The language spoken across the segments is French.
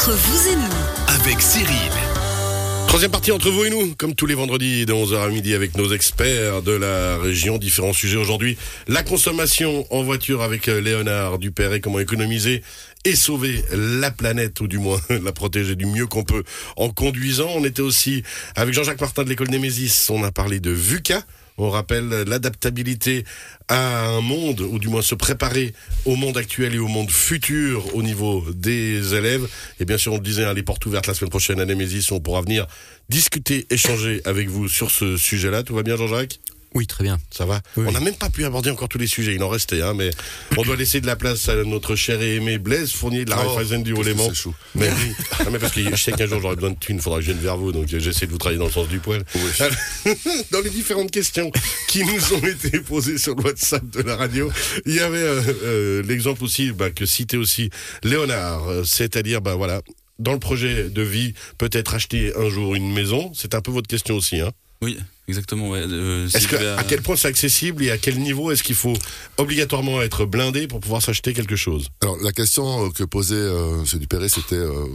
Entre vous et nous, avec Cyril. Troisième partie entre vous et nous, comme tous les vendredis de 11h à midi avec nos experts de la région. Différents sujets aujourd'hui. La consommation en voiture avec euh, Léonard Dupéret, comment économiser et sauver la planète, ou du moins la protéger du mieux qu'on peut en conduisant. On était aussi avec Jean-Jacques Martin de l'école Némésis. On a parlé de VUCA. On rappelle l'adaptabilité à un monde, ou du moins se préparer au monde actuel et au monde futur au niveau des élèves. Et bien sûr, on le disait, hein, les portes ouvertes la semaine prochaine à Némésis, on pourra venir discuter, échanger avec vous sur ce sujet-là. Tout va bien, Jean-Jacques? Oui, très bien. Ça va Oui, On oui. n'a même pas pu aborder encore tous les sujets, il en restait, hein, mais on doit laisser de la place à notre cher et aimé Blaise Fournier de la Oh, du c'est chaud. Mais oui, Ah, mais parce que je sais qu'un jour j'aurai besoin de thunes, il faudra que je vienne vers vous, donc j'essaie de vous travailler dans le sens du poil. Dans les différentes questions qui nous ont été posées sur le WhatsApp de la radio, il y avait euh, euh, l'exemple aussi bah, que citait aussi Léonard, euh, c'est-à-dire, bah voilà, dans le projet de vie, peut-être acheter un jour une maison, c'est un peu votre question aussi, hein Oui, exactement. Ouais. Euh, si est-ce que, à- à quel point c'est accessible et à quel niveau est-ce qu'il faut obligatoirement être blindé pour pouvoir s'acheter quelque chose? Alors la question euh, que posait euh, M. Dupéré, c'était euh,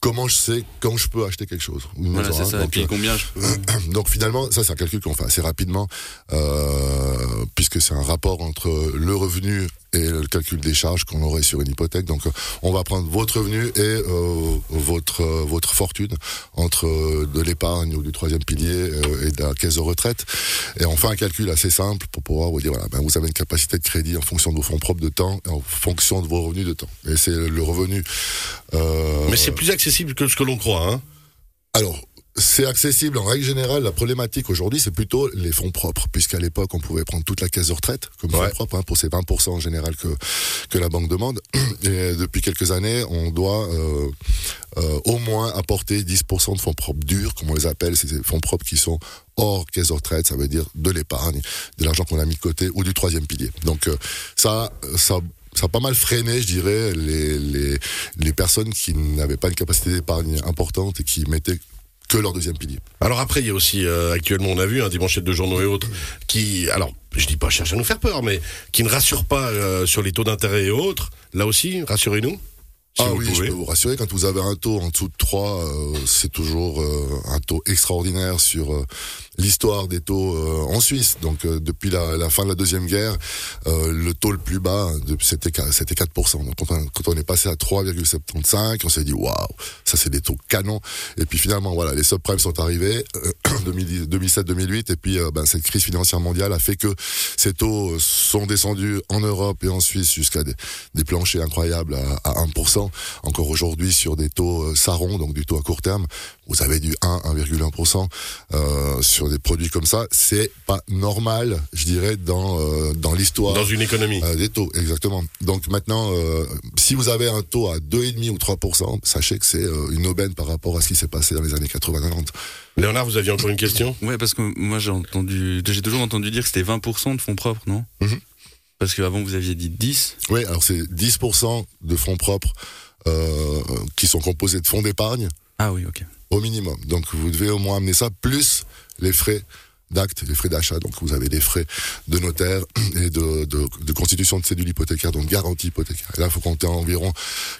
comment je sais quand je peux acheter quelque chose? Voilà, c'est hein. ça. Et Donc, puis euh, combien je peux... donc finalement, ça c'est un calcul qu'on fait assez rapidement, euh, puisque c'est un rapport entre le revenu et le calcul des charges qu'on aurait sur une hypothèque. Donc euh, on va prendre votre revenu et euh, votre euh, votre fortune entre euh, de l'épargne ou du troisième pilier et de la caisse de retraite. Et on fait un calcul assez simple pour pouvoir vous dire voilà, ben, vous avez une capacité de crédit en fonction de vos fonds propres de temps et en fonction de vos revenus de temps. Et c'est le revenu. Mais c'est plus accessible que ce que l'on croit, hein alors, c'est accessible en règle générale. La problématique aujourd'hui, c'est plutôt les fonds propres, puisqu'à l'époque, on pouvait prendre toute la caisse de retraite comme Ouais. fonds propres hein, pour ces 20% en général que que la banque demande. Et depuis quelques années, on doit euh, euh, au moins apporter 10% de fonds propres durs, comme on les appelle, c'est ces fonds propres qui sont hors caisse de retraite, ça veut dire de l'épargne, de l'argent qu'on a mis de côté ou du troisième pilier. Donc euh, ça, ça ça a pas mal freiné, je dirais, les, les, les personnes qui n'avaient pas une capacité d'épargne importante et qui mettaient que leur deuxième pilier. Alors après, il y a aussi, euh, actuellement, on a vu, hein, des manchettes de journaux et autres, qui, alors, je dis pas cherche à nous faire peur, mais qui ne rassurent pas euh, sur les taux d'intérêt et autres. Là aussi, rassurez-nous. Si ah oui, pouvez. je peux vous rassurer, quand vous avez un taux en dessous de 3, euh, c'est toujours euh, un taux extraordinaire sur euh, l'histoire des taux euh, en Suisse. Donc euh, depuis la, la fin de la Deuxième Guerre, euh, le taux le plus bas, de- c'était c'était 4%. Donc quand on, est passé à 3,75, on s'est dit waouh, ça c'est des taux canons. Et puis finalement, voilà, les subprimes sont arrivés, euh, 2007-2008, et puis ben, cette crise financière mondiale a fait que ces taux sont descendus en Europe et en Suisse jusqu'à des, des planchers incroyables à, à 1%. Encore aujourd'hui, sur des taux sarons, donc du taux à court terme, vous avez du 1, 1,1% euh, sur des produits comme ça. C'est pas normal, je dirais, dans, euh, dans l'histoire. Dans une économie. Euh, des taux, exactement. Donc maintenant, euh, si vous avez un taux à 2,5 ou 3%, sachez que c'est euh, une aubaine par rapport à ce qui s'est passé dans les années 80-90. Léonard, vous aviez encore une question? Ouais, parce que moi j'ai entendu, j'ai toujours entendu dire que c'était 20% de fonds propres, non? Mhm. Parce qu'avant vous aviez dit 10. Oui, alors c'est 10% de fonds propres euh, qui sont composés de fonds d'épargne Ah oui, ok. au minimum. Donc vous devez au moins amener ça, plus les frais d'acte, les frais d'achat. Donc vous avez les frais de notaire et de, de, de constitution de cédule hypothécaire, donc garantie hypothécaire. Et là, il faut compter environ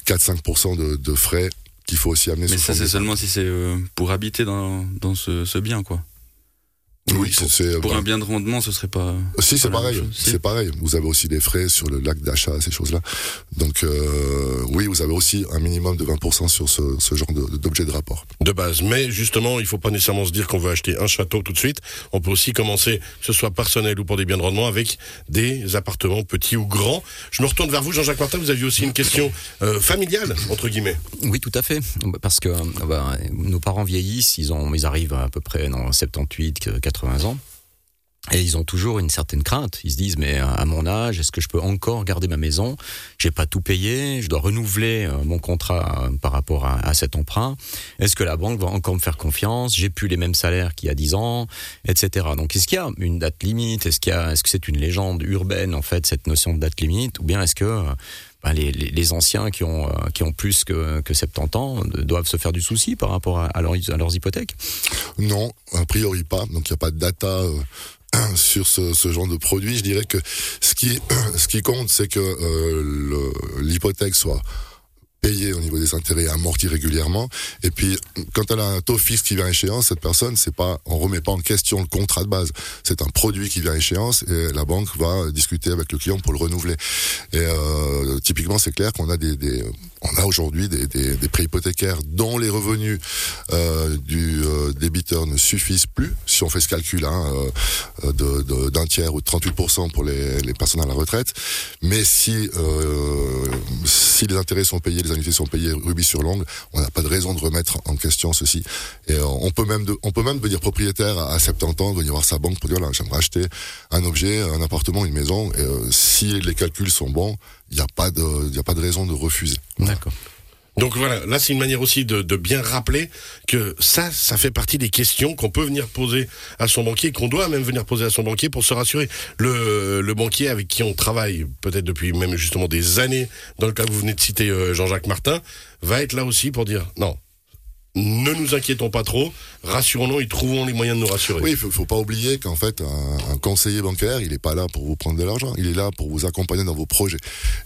4-5% de, de frais qu'il faut aussi amener Mais ça c'est seulement si c'est euh, pour habiter dans, dans ce, ce bien, quoi. Oui, pour, c'est- c'est- pour bah, un bien de rendement, ce serait pas. Si, c'est pareil. chose, si. C'est pareil. Vous avez aussi des frais sur le lac d'achat, ces choses-là. Donc, euh, oui, vous avez aussi un minimum de 20% sur ce, ce genre de- d'objet de rapport. de base. Mais justement, il faut pas nécessairement se dire qu'on veut acheter un château tout de suite. On peut aussi commencer, que ce soit personnel ou pour des biens de rendement, avec des appartements petits ou grands. Je me retourne vers vous, Jean-Jacques Martin. Vous aviez aussi une question euh, familiale, entre guillemets. Oui, tout à fait. Parce que euh, bah, nos parents vieillissent, ils, ont, ils arrivent à peu près dans 78, 80 ans. Et ils ont toujours une certaine crainte. Ils se disent, mais à mon âge, est-ce que je peux encore garder ma maison? J'ai pas tout payé, je dois renouveler euh, mon contrat euh, par rapport à, cet emprunt. Est-ce que la banque va encore me faire confiance? J'ai plus les mêmes salaires qu'il y a 10 ans, etc. Donc, est-ce qu'il y a une date limite? Est-ce qu'il y a, est-ce que c'est une légende urbaine en fait cette notion de date limite? Ou bien est-ce que euh, les, anciens qui ont, euh, plus que, que 70 ans doivent se faire du souci par rapport à, leurs, hypothèques? Non, a priori pas. Donc, il n'y a pas de data euh, sur ce, genre de produit. Je dirais que ce qui, compte, c'est que euh, l'hypothèque soit payer au niveau des intérêts amortis régulièrement. Et puis, quand elle a un taux fixe qui vient à échéance, cette personne, c'est pas, on remet pas en question le contrat de base. C'est un produit qui vient à échéance et la banque va discuter avec le client pour le renouveler. Et euh, typiquement, c'est clair qu'on a des, des on a aujourd'hui des, des, des, prêts hypothécaires dont les revenus euh, du euh, débiteur ne suffisent plus, si on fait ce calcul hein, euh, de, d'un tiers ou de 38% pour les, les, personnes à la retraite. Mais si, euh, si les intérêts sont payés, les annuités sont payées rubis sur l'ongle, on n'a pas de raison de remettre en question ceci. Et on peut même on peut même devenir propriétaire à 70 ans, venir voir sa banque pour dire j'aimerais acheter un objet, un appartement, une maison. Et, si les calculs sont bons, il n'y a pas de, il a pas de raison de refuser. D'accord. Donc voilà, là c'est une manière aussi de, bien rappeler que ça, ça fait partie des questions qu'on peut venir poser à son banquier, qu'on doit même venir poser à son banquier pour se rassurer. Le, le banquier avec qui on travaille, peut-être depuis même justement des années, dans le cas que vous venez de citer euh, Jean-Jacques Martin, va être là aussi pour dire non, ne nous inquiétons pas trop, rassurons-nous et trouvons les moyens de nous rassurer. Oui, il faut, faut pas oublier qu'en fait, un, un, conseiller bancaire, il n'est pas là pour vous prendre de l'argent, il est là pour vous accompagner dans vos projets.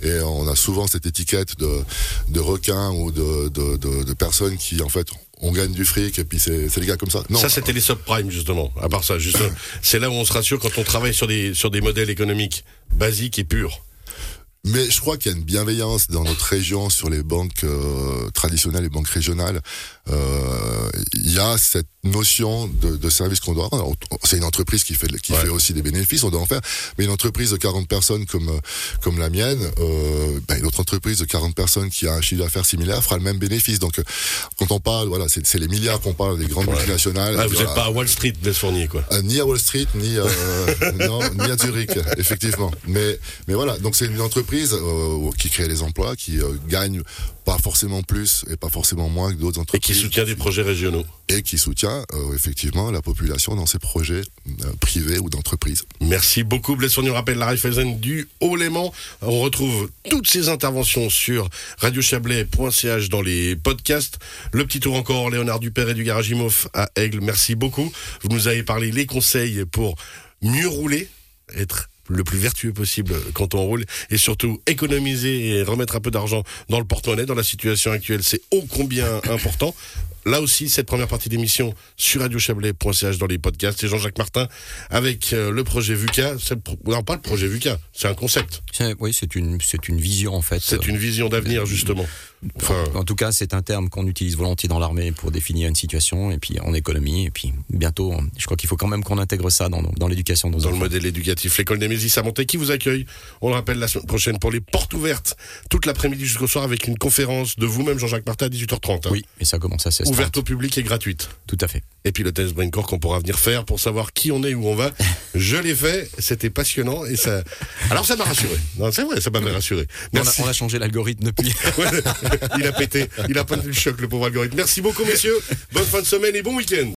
Et on a souvent cette étiquette de, de requin ou de, de, de, de personnes qui, en fait, on gagne du fric et puis c'est des gars comme ça. Non. Ça c'était les subprimes justement. À part ça, c'est là où on se rassure quand on travaille sur des sur des modèles économiques basiques et purs. Mais je crois qu'il y a une bienveillance dans notre région sur les banques euh, traditionnelles, les banques régionales. Euh, il y a cette notion de, de service qu'on doit rendre. C'est une entreprise qui fait qui ouais. fait aussi des bénéfices, on doit en faire. Mais une entreprise de 40 personnes comme comme la mienne, euh, ben une autre entreprise de 40 personnes qui a un chiffre d'affaires similaire fera le même bénéfice. Donc quand on parle, voilà, c'est les milliards qu'on parle des grandes ouais. multinationales. Ah, vous n'êtes pas à Wall Street, Fournier, quoi. Euh, ni à Wall Street, ni non, ni à Zurich, effectivement. Mais mais voilà, donc c'est une entreprise euh, qui crée des emplois, qui euh, gagne pas forcément plus et pas forcément moins que d'autres entreprises. Et qui soutient des projets régionaux. Et qui soutient euh, effectivement la population dans ses projets euh, privés ou d'entreprise. Merci beaucoup Blaise Fournier. On rappelle la Raiffeisen du Haut-Léman. On retrouve toutes ces interventions sur radiochablais.ch dans les podcasts. Le petit tour encore, Léonard Dupère et du Garage Imoff à Aigle. Merci beaucoup. Vous nous avez parlé les conseils pour mieux rouler, être le plus vertueux possible quand on roule et surtout économiser et remettre un peu d'argent dans le porte-monnaie. Dans la situation actuelle, c'est ô combien important. Là aussi, cette première partie d'émission sur radiochablais.ch dans les podcasts. Et Jean-Jacques Martin avec euh, le projet VUCA. Non, pas le projet VUCA, c'est un concept. Oui, c'est une, c'est une vision en fait. C'est une vision d'avenir, justement. Enfin... En, en, tout cas, c'est un terme qu'on utilise volontiers dans l'armée pour définir une situation, et puis en économie, et puis bientôt, je crois qu'il faut quand même qu'on intègre ça dans, dans l'éducation. Dans, dans le modèle éducatif. L'école des Mésis à Monté qui vous accueille, on le rappelle la semaine prochaine, pour les portes ouvertes, toute l'après-midi jusqu'au soir, avec une conférence de vous-même, Jean-Jacques Martin, à 18h30. Hein. Oui, et ça commence à 16h30. Ouverte au public et gratuite. Tout à fait. Et puis le test Braincore qu'on pourra venir faire pour savoir qui on est, où on va. je l'ai fait, c'était passionnant, et ça. Alors ça m'a rassuré. Non, c'est vrai, ça m'a rassuré. Merci. On a, on a changé l'algorithme depuis. il a pété. Il a pas le choc, le pauvre algorithme. Merci beaucoup, messieurs. Bonne fin de semaine et bon week-end.